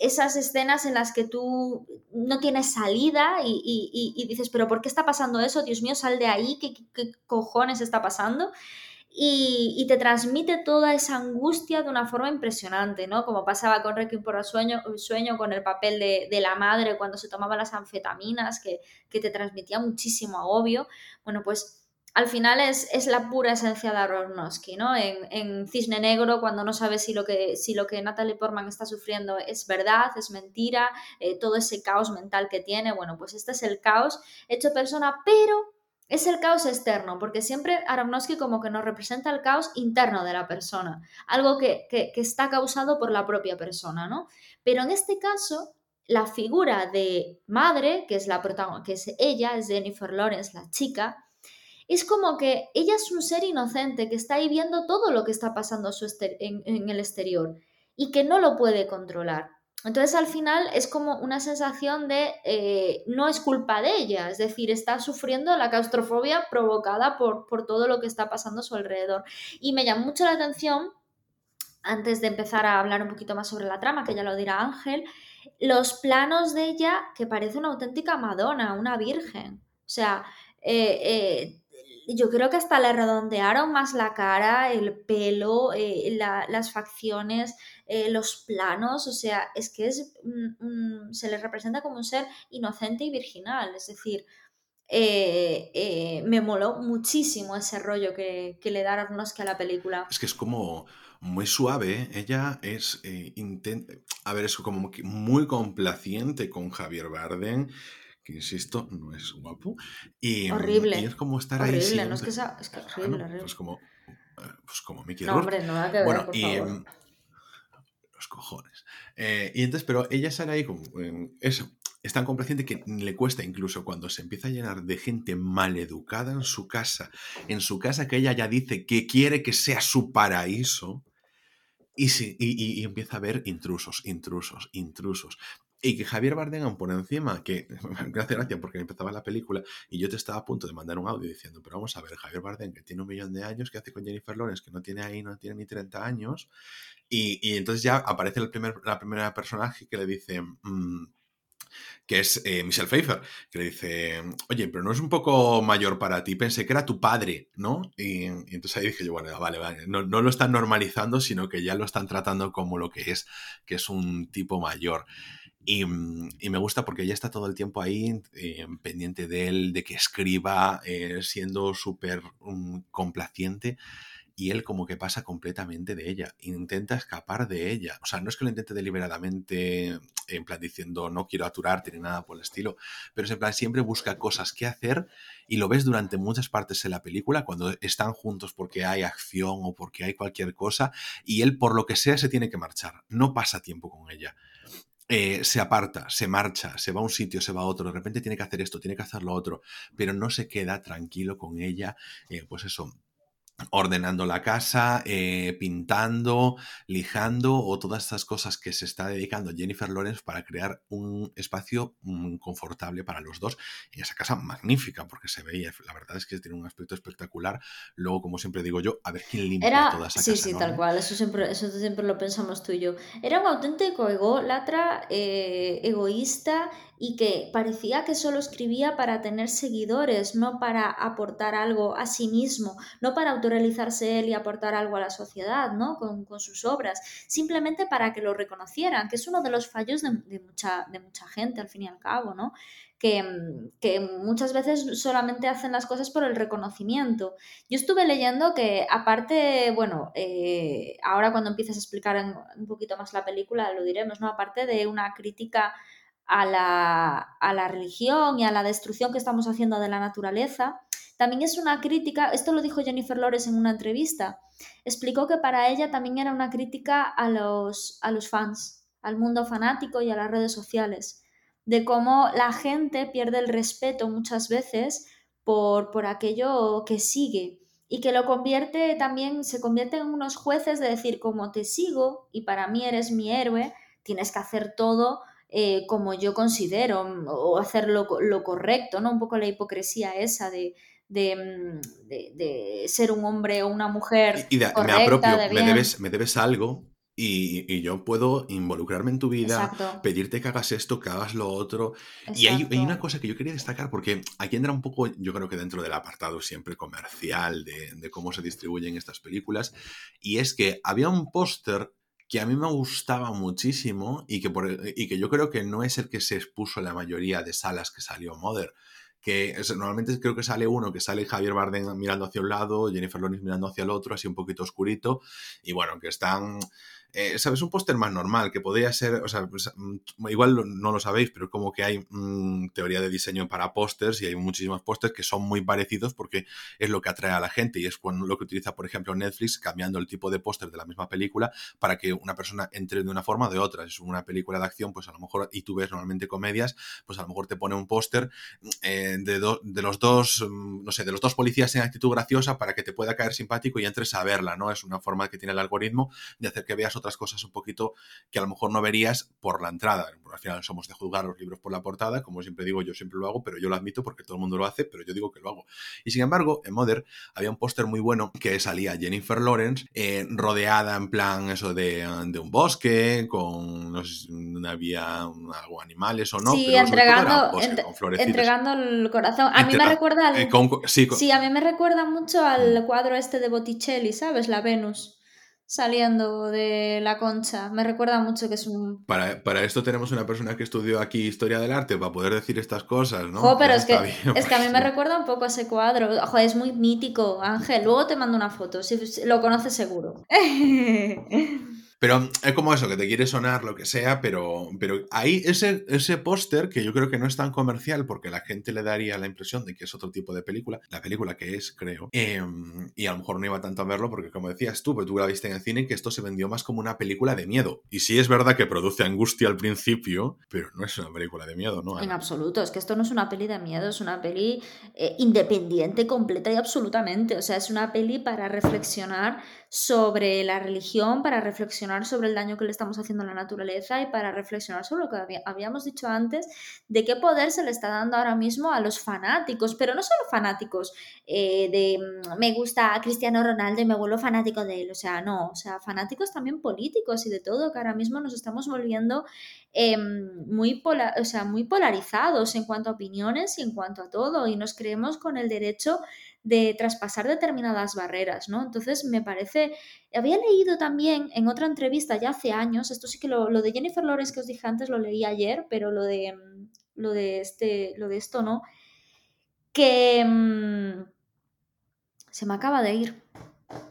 esas escenas en las que tú no tienes salida y, dices, pero ¿por qué está pasando eso? Dios mío, sal de ahí, ¿qué, qué cojones está pasando? Y, te transmite toda esa angustia de una forma impresionante, ¿no? Como pasaba con Requiem por el sueño, sueño con el papel de, la madre cuando se tomaba las anfetaminas, que, te transmitía muchísimo agobio. Bueno, pues al final es, es la pura esencia de Aronofsky, ¿no? En, Cisne Negro, cuando no sabes si lo, que, si lo que Natalie Portman está sufriendo es verdad, es mentira, eh, todo ese caos mental que tiene, bueno, pues este es el caos hecho persona, pero es el caos externo, porque siempre Aronofsky como que nos representa el caos interno de la persona, algo que, está causado por la propia persona, ¿no? Pero en este caso, la figura de madre, que es la que es ella, es Jennifer Lawrence, la chica, es como que ella es un ser inocente que está ahí viendo todo lo que está pasando en el exterior y que no lo puede controlar. Entonces al final es como una sensación de eh, no es culpa de ella, es decir, está sufriendo la claustrofobia provocada por, por todo lo que está pasando a su alrededor. Y me llama mucho la atención antes de empezar a hablar un poquito más sobre la trama, que ya lo dirá Ángel, los planos de ella que parece una auténtica Madonna, una virgen. O sea, eh, eh, yo creo que hasta le redondearon más la cara, el pelo, las facciones, los planos, o sea, es que es, se le representa como un ser inocente y virginal, es decir, me moló muchísimo ese rollo que, que le da Aronofsky a la película. Es que es como muy suave. Ella es, eh, a ver, es como muy complaciente con Javier Bardem, que insisto, no es guapo. Y, horrible. Y es como estar ahí. No es que sea, es que horrible, horrible. Pues como, eh, pues como Mickey No, hombre, no que ver, bueno, por y, favor. Cojones. Eh, y entonces, pero ella sale ahí como, eso, es tan complaciente que le cuesta incluso cuando se empieza a llenar de gente maleducada en su casa, en su casa que ella ya dice que quiere que sea su paraíso, y, sí, y, empieza a ver intrusos, intrusos, intrusos. Y que Javier Bardem por encima, que me hace gracia porque empezaba la película y yo te estaba a punto de mandar un audio diciendo, pero vamos a ver, Javier Bardem que tiene un millón de años, que hace con Jennifer Lawrence, que no tiene ahí, no tiene ni 30 años, y, y entonces ya aparece el primer, la primera personaje que le dice... Mm, que es eh, Michelle Pfeiffer, que le dice, oye, pero no es un poco mayor para ti, pensé que era tu padre, ¿no? Y, entonces ahí dije yo, bueno, vale, vale, no, lo están normalizando, sino que ya lo están tratando como lo que es, que es un tipo mayor. Y, me gusta porque ella está todo el tiempo ahí pendiente de él, de que escriba, eh, siendo súper mm, complaciente y él como que pasa completamente de ella, intenta escapar de ella. O sea, no es que lo intente deliberadamente, en plan diciendo no quiero aturarte ni nada por el estilo, pero es en plan siempre busca cosas que hacer y lo ves durante muchas partes de la película cuando están juntos porque hay acción o porque hay cualquier cosa y él por lo que sea se tiene que marchar, no pasa tiempo con ella. Eh, se aparta, se marcha, se va a un sitio, se va a otro, de repente tiene que hacer esto, tiene que hacer lo otro, pero no se queda tranquilo con ella, eh, pues eso, ordenando la casa, eh, pintando, lijando o todas estas cosas que se está dedicando Jennifer Lawrence para crear un espacio mm, confortable para los dos. Y esa casa magnífica porque se veía, la verdad es que tiene un aspecto espectacular. Luego, como siempre digo yo, a ver quién limpia toda esa sí, casa. Sí, sí, tal cual, eso siempre, eso siempre lo pensamos tú y yo. Era un auténtico ególatra, eh, egoísta y que parecía que solo escribía para tener seguidores, no para aportar algo a sí mismo, no para autorrealizarse él y aportar algo a la sociedad, ¿no? Con, sus obras, simplemente para que lo reconocieran, que es uno de los fallos de, mucha, de mucha gente, al fin y al cabo, ¿no? Que, que, muchas veces solamente hacen las cosas por el reconocimiento. Yo estuve leyendo que aparte, bueno, eh, ahora cuando empieces a explicar un poquito más la película lo diremos, ¿no? Aparte de una crítica a la, religión y a la destrucción que estamos haciendo de la naturaleza, también es una crítica, esto lo dijo Jennifer Lores en una entrevista, explicó que para ella también era una crítica a los, a los fans, al mundo fanático y a las redes sociales, de cómo la gente pierde el respeto muchas veces por, por aquello que sigue y que lo convierte también, se convierte en unos jueces de decir, como te sigo y para mí eres mi héroe, tienes que hacer todo eh, como yo considero mm, o hacer lo, correcto, ¿no? Un poco la hipocresía esa de, mm, de, ser un hombre o una mujer. Y, me apropio, me, debes, me debes algo y, yo puedo involucrarme en tu vida, pedirte que hagas esto, que hagas lo otro. Y hay, una cosa que yo quería destacar, porque aquí entra un poco, yo creo que dentro del apartado siempre comercial de, de cómo se distribuyen estas películas, y es que había un póster que a mí me gustaba muchísimo y que, y que yo creo que no es el que se expuso en la mayoría de salas que salió Mother. Que normalmente creo que sale uno, que sale Javier Bardem mirando hacia un lado, Jennifer Lawrence mirando hacia el otro, así un poquito oscurito, y bueno, que están eh, ¿sabes? Un póster más normal, que podría ser, o sea, pues, mm, igual no lo sabéis, pero como que hay mm, teoría de diseño para pósters y hay muchísimos pósters que son muy parecidos porque es lo que atrae a la gente y es lo que utiliza, por ejemplo, Netflix cambiando el tipo de póster de la misma película para que una persona entre de una forma o de otra. Es una película de acción, pues a lo mejor, y tú ves normalmente comedias, pues a lo mejor te pone un póster eh, de, de los dos, mm, no sé, de los dos policías en actitud graciosa para que te pueda caer simpático y entres a verla, ¿no? Es una forma que tiene el algoritmo de hacer que veas otras cosas un poquito que a lo mejor no verías por la entrada. Al final somos de juzgar los libros por la portada, como siempre digo, yo siempre lo hago, pero yo lo admito porque todo el mundo lo hace, pero yo digo que lo hago. Y sin embargo, en Mother había un póster muy bueno que salía Jennifer Lawrence eh, rodeada en plan eso de, un bosque, con, no sé si había algo animales o no. Sí, entregando, entregando el corazón. A mí me recuerda al... Eh, sí, a mí me recuerda mucho al mm. cuadro este de Botticelli, ¿sabes? La Venus saliendo de la concha. Me recuerda mucho que es un... Para, para, esto tenemos una persona que estudió aquí historia del arte para poder decir estas cosas, ¿no? pero es que, es que a mí me recuerda un poco a ese cuadro. Joder, es muy mítico, Ángel. Luego te mando una foto, si lo conoces seguro. Pero es como eso, que te quiere sonar lo que sea, pero, pero ahí ese, ese póster, que yo creo que no es tan comercial porque la gente le daría la impresión de que es otro tipo de película, la película que es, creo, em, y a lo mejor no iba tanto a verlo porque como decías tú, pero tú la viste en el cine, que esto se vendió más como una película de miedo. Y sí es verdad que produce angustia al principio, pero no es una película de miedo, ¿no? En absoluto, es que esto no es una peli de miedo, es una peli eh, independiente, completa y absolutamente. O sea, es una peli para reflexionar sobre la religión, para reflexionar sobre el daño que le estamos haciendo a la naturaleza y para reflexionar sobre lo que habíamos dicho antes, de qué poder se le está dando ahora mismo a los fanáticos, pero no solo fanáticos eh, de mm, me gusta Cristiano Ronaldo y me vuelvo fanático de él, o sea, no, o sea, fanáticos también políticos y de todo, que ahora mismo nos estamos volviendo em, muy, o sea, muy polarizados en cuanto a opiniones y en cuanto a todo, y nos creemos con el derecho de traspasar determinadas barreras, ¿no? Entonces me parece, había leído también en otra entrevista ya hace años, esto sí que lo, de Jennifer Lawrence que os dije antes lo leí ayer, pero lo de, lo de, este, lo de esto no, que mm, se me acaba de ir.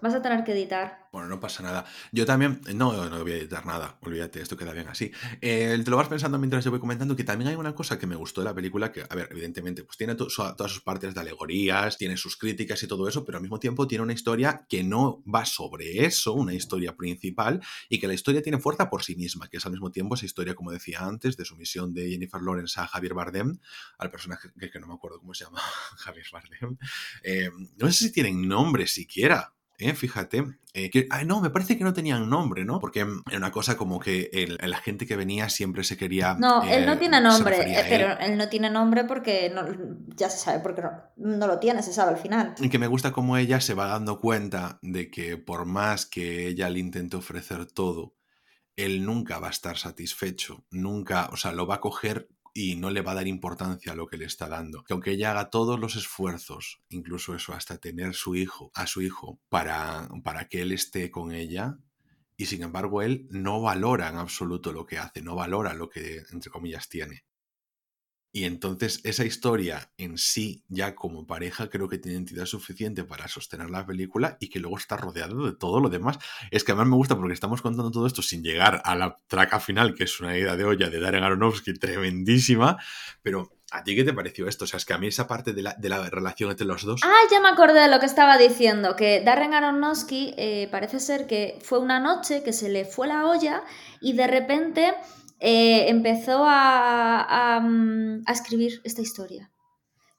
Vas a tener que editar. Bueno, no pasa nada. Yo también, no, no voy a editar nada, olvídate, esto queda bien así. Eh, te lo vas pensando mientras yo voy comentando que también hay una cosa que me gustó de la película, que, a ver, evidentemente, pues tiene todas sus partes de alegorías, tiene sus críticas y todo eso, pero al mismo tiempo tiene una historia que no va sobre eso, una historia principal, y que la historia tiene fuerza por sí misma, que es al mismo tiempo esa historia, como decía antes, de sumisión de Jennifer Lawrence a Javier Bardem, al personaje que, no me acuerdo cómo se llama, Javier Bardem. Eh, no sé si tienen nombre siquiera. ¿Eh? fíjate. Eh, que, no, me parece que no tenían nombre, ¿no? Porque era una cosa como que la gente que venía siempre se quería. No, él no eh, tiene nombre, pero él. no tiene nombre porque ya se sabe, porque no, no, lo tiene, se sabe al final. Y que me gusta como ella se va dando cuenta de que por más que ella le intente ofrecer todo, él nunca va a estar satisfecho, nunca, o sea, lo va a coger y no le va a dar importancia a lo que le está dando. Que aunque ella haga todos los esfuerzos, incluso eso, hasta tener su hijo, a su hijo, para, para que él esté con ella, y sin embargo él no valora en absoluto lo que hace, no valora lo que, entre comillas, tiene. Y entonces esa historia en sí, ya como pareja, creo que tiene entidad suficiente para sostener la película y que luego está rodeado de todo lo demás. Es que además me gusta porque estamos contando todo esto sin llegar a la traca final, que es una idea de olla de Darren Aronofsky tremendísima, pero ¿A ti qué te pareció esto? O sea, es que a mí esa parte de la, relación entre los dos... Ah, ya me acordé de lo que estaba diciendo, que Darren Aronofsky eh, parece ser que fue una noche que se le fue la olla y de repente eh, empezó a, mm, a, escribir esta historia.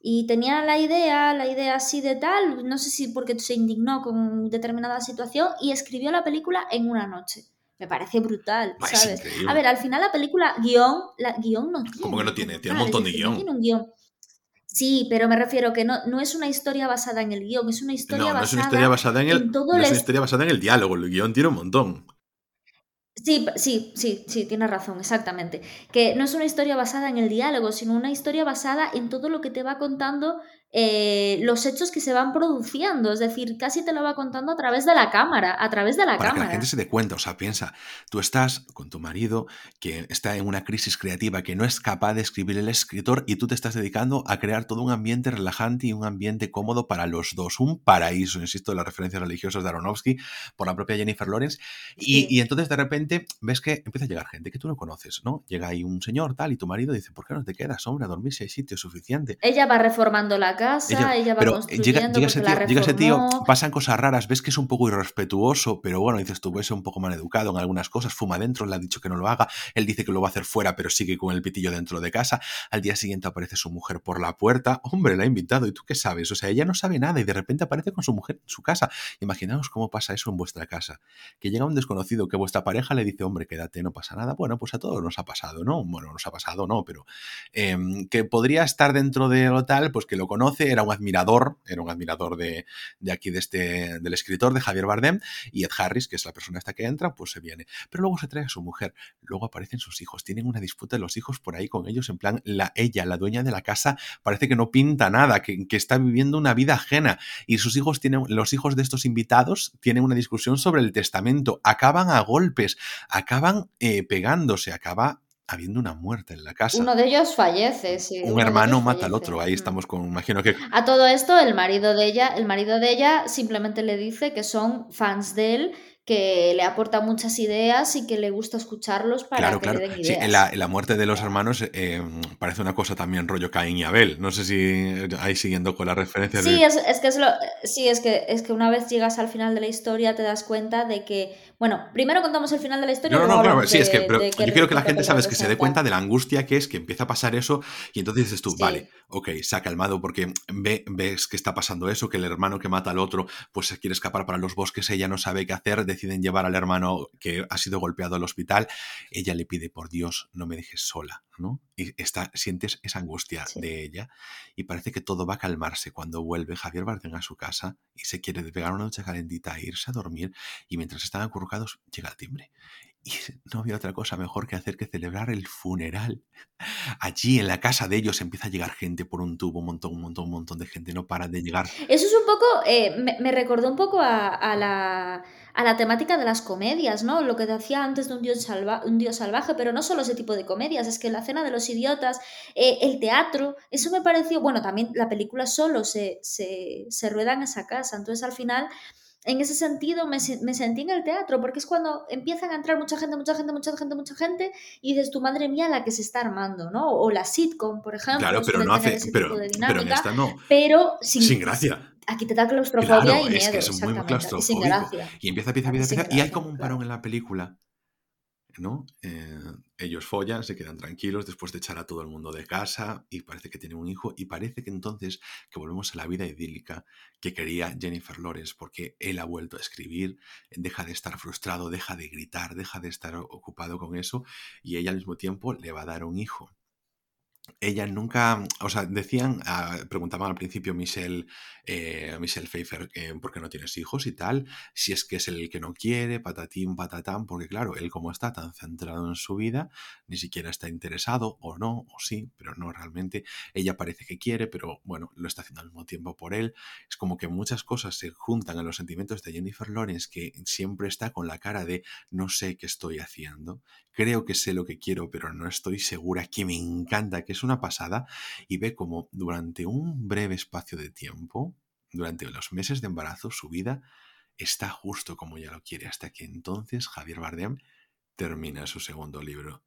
Y tenía la idea, la idea así de tal, no sé si porque se indignó con determinada situación y escribió la película en una noche. Me parece brutal, ¿sabes? A ver, al final la película, guion, la, guion no tiene. ¿Cómo que no tiene? Tiene un montón de guion. tiene un guion. Sí, pero me refiero que no, no es una historia basada en el guion, es una historia basada. No, es una historia basada en el. no es una historia basada en el diálogo. El guion tiene un montón. Sí, sí, sí, sí, tienes razón, exactamente. Que no es una historia basada en el diálogo, sino una historia basada en todo lo que te va contando eh, los hechos que se van produciendo. Es decir, casi te lo va contando a través de la cámara, a través de la Para cámara. Que la gente se dé cuenta, o sea, piensa, tú estás con tu marido que está en una crisis creativa, que no es capaz de escribir el escritor y tú te estás dedicando a crear todo un ambiente relajante y un ambiente cómodo para los dos. Un paraíso, insisto, las referencias religiosas de Aronofsky por la propia Jennifer Lawrence. Y, y entonces de repente ves que empieza a llegar gente que tú no conoces, ¿no? Llega ahí un señor tal y tu marido dice, ¿por qué no te quedas, hombre, a dormir si hay sitio suficiente? Ella va reformando la casa, ella, va pero construyendo llega, ese porque tío, la llega ese tío, pasan cosas raras, ves que es un poco irrespetuoso, pero bueno, dices tú, ves un poco mal educado en algunas cosas, fuma dentro, le ha dicho que no lo haga, él dice que lo va a hacer fuera, pero sigue con el pitillo dentro de casa, al día siguiente aparece su mujer por la puerta, hombre, la ha invitado, ¿y tú qué sabes? O sea, ella no sabe nada y de repente aparece con su mujer en su casa. Imaginaos cómo pasa eso en vuestra casa, que llega un desconocido, que vuestra pareja le dice, hombre, quédate, no pasa nada, bueno, pues a todos nos ha pasado, ¿no? Bueno, nos ha pasado, no, pero eh, que podría estar dentro de lo tal, pues que lo conoce, era un admirador, era un admirador de, de aquí, de este, del escritor, de Javier Bardem, y Ed Harris, que es la persona esta que entra, pues se viene. Pero luego se trae a su mujer, luego aparecen sus hijos, tienen una disputa de los hijos por ahí con ellos, en plan, la, ella, la dueña de la casa, parece que no pinta nada, que, que está viviendo una vida ajena, y sus hijos tienen, los hijos de estos invitados tienen una discusión sobre el testamento, acaban a golpes, acaban eh, pegándose, acaba habiendo una muerte en la casa. Uno de ellos fallece, sí. Un hermano mata al otro, ahí estamos con, imagino que... A todo esto, el marido de ella, el marido de ella simplemente le dice que son fans de él, que le aporta muchas ideas y que le gusta escucharlos para Claro, que claro. le den Sí, ideas. en la, en la muerte de los hermanos eh, parece una cosa también rollo Caín y Abel. No sé si ahí siguiendo con la referencia Sí, de... es, es que es lo, sí, es que es que una vez llegas al final de la historia te das cuenta de que, bueno, primero contamos el final de la historia No, no, no, claro, sí, es que pero yo quiero que la gente, sabes, que se dé cuenta de la angustia que es que empieza a pasar eso y entonces dices tú, Sí. vale, ok, se ha calmado porque ve, ves que está pasando eso, que el hermano que mata al otro pues se quiere escapar para los bosques, ella no sabe qué hacer, deciden llevar al hermano que ha sido golpeado al hospital, ella le pide, por Dios, no me dejes sola, ¿no? Y está, sientes esa angustia Sí. de ella y parece que todo va a calmarse cuando vuelve Javier Bardem a su casa y se quiere pegar una ducha calentita e irse a dormir y mientras están acurrucados llega el timbre. Y no había otra cosa mejor que hacer que celebrar el funeral. Allí en la casa de ellos empieza a llegar gente por un tubo, un montón, un montón, un montón de gente, no paran de llegar. Eso es un poco, eh, me, me recordó un poco a, la, a la temática de las comedias, ¿no? Lo que te hacía antes de un dios, salva, un dios salvaje, pero no solo ese tipo de comedias, es que la cena de los idiotas, eh, el teatro, eso me pareció, bueno, también la película solo se, se, se rueda en esa casa, entonces al final... En ese sentido me, se- me sentí en el teatro, porque es cuando empiezan a entrar mucha gente, mucha gente, mucha gente, mucha gente, y dices, tu madre mía, la que se está armando, ¿no? O la sitcom, por ejemplo, Claro, pero no hace, pero, de pero en dinámica, esta no, pero sin, sin gracia. Aquí te da claustrofobia Claro, y es miedo, que es muy exactamente. Y sin claustrofóbico. gracia. Y empieza, empieza, empieza, empieza. Y hay como un parón en la película, ¿no? Eh, ellos follan, se quedan tranquilos después de echar a todo el mundo de casa y parece que tienen un hijo y parece que entonces que volvemos a la vida idílica que quería Jennifer Lawrence porque él ha vuelto a escribir, deja de estar frustrado, deja de gritar, deja de estar ocupado con eso y ella al mismo tiempo le va a dar un hijo. Ella nunca, o sea, decían, ah, preguntaban al principio Michelle, eh, Michelle Pfeiffer, eh, ¿por qué no tienes hijos y tal? Si es que es el que no quiere, patatín, patatán, porque claro, él como está tan centrado en su vida, ni siquiera está interesado, o no, o sí, pero no realmente. Ella parece que quiere, pero bueno, lo está haciendo al mismo tiempo por él. Es como que muchas cosas se juntan en los sentimientos de Jennifer Lawrence, que siempre está con la cara de no sé qué estoy haciendo, creo que sé lo que quiero, pero no estoy segura, que me encanta, que es una pasada, y ve como durante un breve espacio de tiempo, durante los meses de embarazo, su vida está justo como ella lo quiere, hasta que entonces Javier Bardem termina su segundo libro,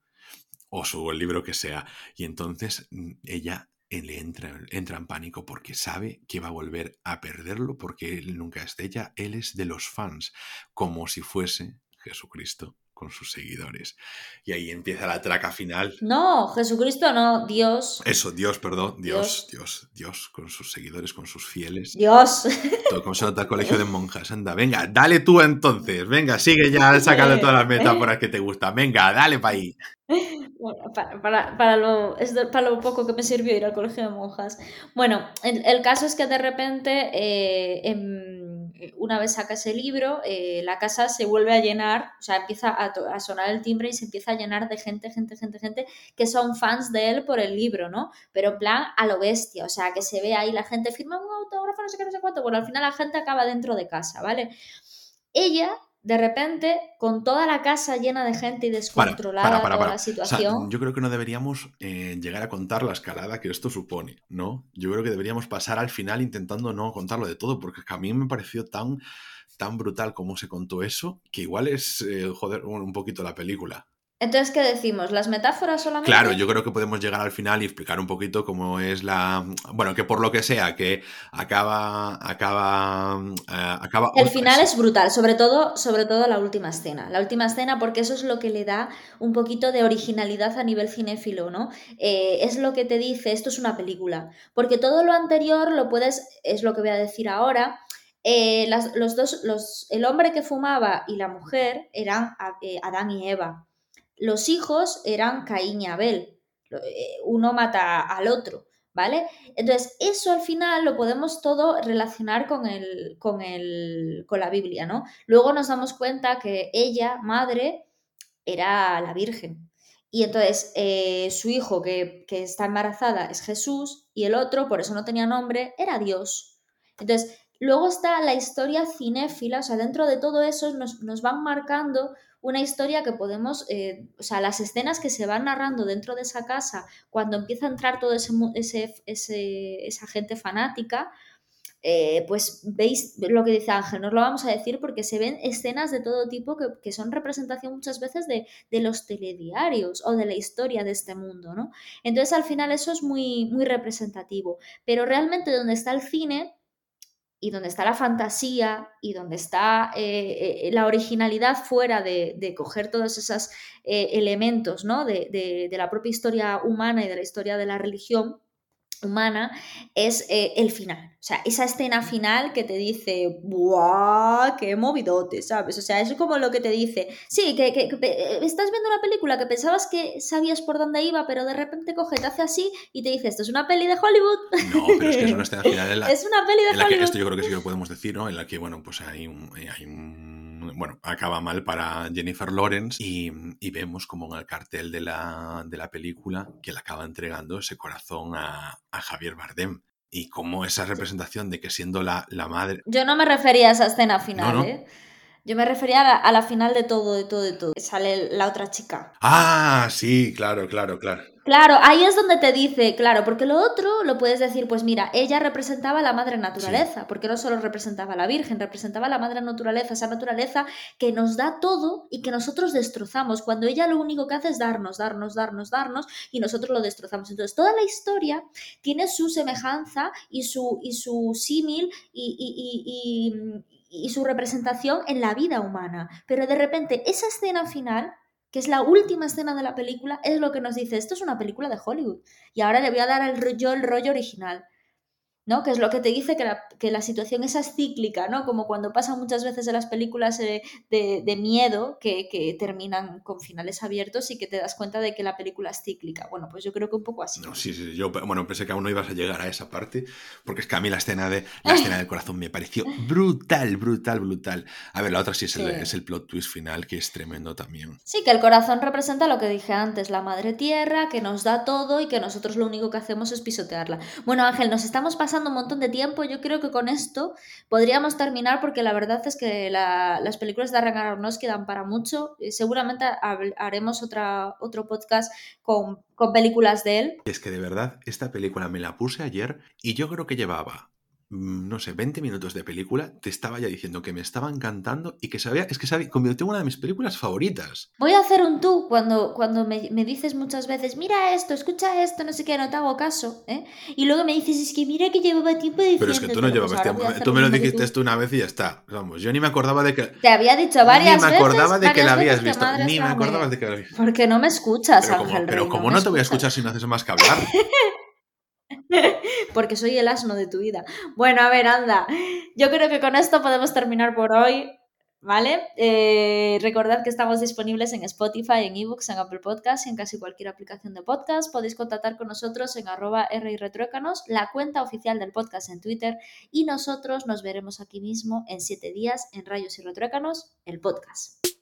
o su libro que sea, y entonces mm, ella le entra, entra en pánico porque sabe que va a volver a perderlo porque él nunca es de ella, él es de los fans, como si fuese Jesucristo con sus seguidores. Y ahí empieza la traca final. No, Jesucristo no, Dios. Eso, Dios, perdón, Dios, Dios, Dios, con sus seguidores, con sus fieles. Dios. Todo como se nota el colegio de monjas. Anda, venga, dale tú entonces. Venga, sigue ya sacando todas las metáforas que te gustan. Venga, dale para ahí. Bueno, para, para, para, lo, es de, para lo poco que me sirvió ir al colegio de monjas. Bueno, el, el caso es que de repente, eh, una vez saca ese libro, eh, la casa se vuelve a llenar, o sea, empieza a, a, sonar el timbre y se empieza a llenar de gente, gente, gente, gente, que son fans de él por el libro, ¿no? Pero en plan a lo bestia, o sea, que se ve ahí la gente firma un autógrafo, no sé qué, no sé cuánto. Bueno, al final la gente acaba dentro de casa, ¿vale? Ella de repente, con toda la casa llena de gente y descontrolada para, para, para, toda la situación. O sea, yo creo que no deberíamos eh, llegar a contar la escalada que esto supone, ¿no? Yo creo que deberíamos pasar al final intentando no contarlo de todo, porque a mí me pareció tan, tan brutal como se contó eso, que igual es, eh, joder, un poquito la película. Entonces, ¿qué decimos? ¿Las metáforas solamente? Claro, yo creo que podemos llegar al final y explicar un poquito cómo es la. Bueno, que por lo que sea, que acaba. acaba. eh, acaba El final es brutal, sobre todo, sobre todo la última escena. La última escena, porque eso es lo que le da un poquito de originalidad a nivel cinéfilo, ¿no? Eh, es lo que te dice, esto es una película. Porque todo lo anterior lo puedes, es lo que voy a decir ahora. eh, las- los dos, los, el hombre que fumaba y la mujer eran eh, Adán y Eva. Los hijos eran Caín y Abel. Eh, Uno mata al otro, ¿vale? Entonces, eso al final lo podemos todo relacionar con, el, con, el, con la Biblia, ¿no? Luego nos damos cuenta que ella, madre, era la Virgen. Y entonces eh, su hijo que, que está embarazada es Jesús y el otro, por eso no tenía nombre, era Dios. Entonces, luego está la historia cinéfila, o sea, dentro de todo eso nos, nos van marcando una historia que podemos, eh, o sea, las escenas que se van narrando dentro de esa casa, cuando empieza a entrar todo ese, ese, ese- esa gente fanática, eh, pues veis lo que dice Ángel, no os lo vamos a decir porque se ven escenas de todo tipo que, que son representación muchas veces de, de los telediarios o de la historia de este mundo, ¿no? Entonces al final eso es muy, muy representativo, pero realmente donde está el cine y donde está la fantasía y donde está eh, eh, la originalidad fuera de, de coger todos esos eh, elementos ¿no? de, de, de la propia historia humana y de la historia de la religión, humana es eh, el final. O sea, esa escena final que te dice, ¡buah! ¡Qué movidote! ¿Sabes? O sea, es como lo que te dice, sí, que, que, que pe- estás viendo una película que pensabas que sabías por dónde iba, pero de repente coge, te hace así y te dice, esto es una peli de Hollywood. No, pero es que es una escena final en la, es una peli de en la que Hollywood. esto yo creo que sí que lo podemos decir, ¿no? En la que, bueno, pues hay un, hay un- bueno, acaba mal para Jennifer Lawrence y, y vemos como en el cartel de la, de la película que le acaba entregando ese corazón a, a Javier Bardem. Y como esa representación de que siendo la, la madre... Yo no me refería a esa escena final, No, no. ¿eh? Yo me refería a la, a la final de todo, de todo, de todo. Sale la otra chica. Ah, sí, claro, claro, claro. Claro, ahí es donde te dice, claro, porque lo otro lo puedes decir, pues mira, ella representaba a la madre naturaleza, porque no solo representaba a la Virgen, representaba a la madre naturaleza, esa naturaleza que nos da todo y que nosotros destrozamos, cuando ella lo único que hace es darnos, darnos, darnos, darnos, y nosotros lo destrozamos. Entonces, toda la historia tiene su semejanza y su, y su símil y, y- y- y- su representación en la vida humana. Pero de repente, esa escena final que es la última escena de la película, es lo que nos dice, esto es una película de Hollywood. Y ahora le voy a dar el, yo el rollo original. ¿No? Que es lo que te dice que la, que la situación esa es cíclica, ¿no? Como cuando pasa muchas veces en las películas eh, de, de miedo que, que terminan con finales abiertos y que te das cuenta de que la película es cíclica. Bueno, pues yo creo que un poco así. No, sí, sí, yo bueno, pensé que aún no ibas a llegar a esa parte, porque es que a mí la escena de la escena del corazón me pareció brutal, brutal, brutal. A ver, la otra sí es, el, Sí. es el plot twist final, que es tremendo también. Sí, que el corazón representa lo que dije antes, la madre tierra, que nos da todo y que nosotros lo único que hacemos es pisotearla. Bueno, Ángel, nos estamos pasando un montón de tiempo. Yo creo que con esto podríamos terminar porque la verdad es que la- las películas de Darren Aronofsky dan para mucho. Y seguramente haremos otra, otro podcast con, con películas de él. Es que de verdad, esta película me la puse ayer y yo creo que llevaba, no sé, 20 minutos de película, te estaba ya diciendo que me estaba encantando y que sabía, es que se convirtió en una de mis películas favoritas. Voy a hacer un tú cuando, cuando me, me dices muchas veces, mira esto, escucha esto, no sé qué, no te hago caso. ¿eh? Y luego me dices, es que mira que llevaba tiempo diciendo. Pero es que tú no llevabas tiempo. Tú me lo dijiste esto una vez y ya está. Vamos, yo ni me acordaba de que. Te había dicho varias Ni me acordaba veces, de que la habías veces visto. madre Ni me santa, acordabas de que la habías visto. Porque no me escuchas, Pero como, Ángel pero Rey, como me no te voy a escuchas. escuchar si no haces más que hablar. Porque soy el asno de tu vida. Bueno, a ver, anda. Yo creo que con esto podemos terminar por hoy. ¿Vale? Eh, recordad que estamos disponibles en Spotify, en ebooks, en Apple Podcasts y en casi cualquier aplicación de podcast. Podéis contactar con nosotros en arroba rretruécanos, la cuenta oficial del podcast en Twitter. Y nosotros nos veremos aquí mismo en siete días en Rayos y Retruécanos, el podcast.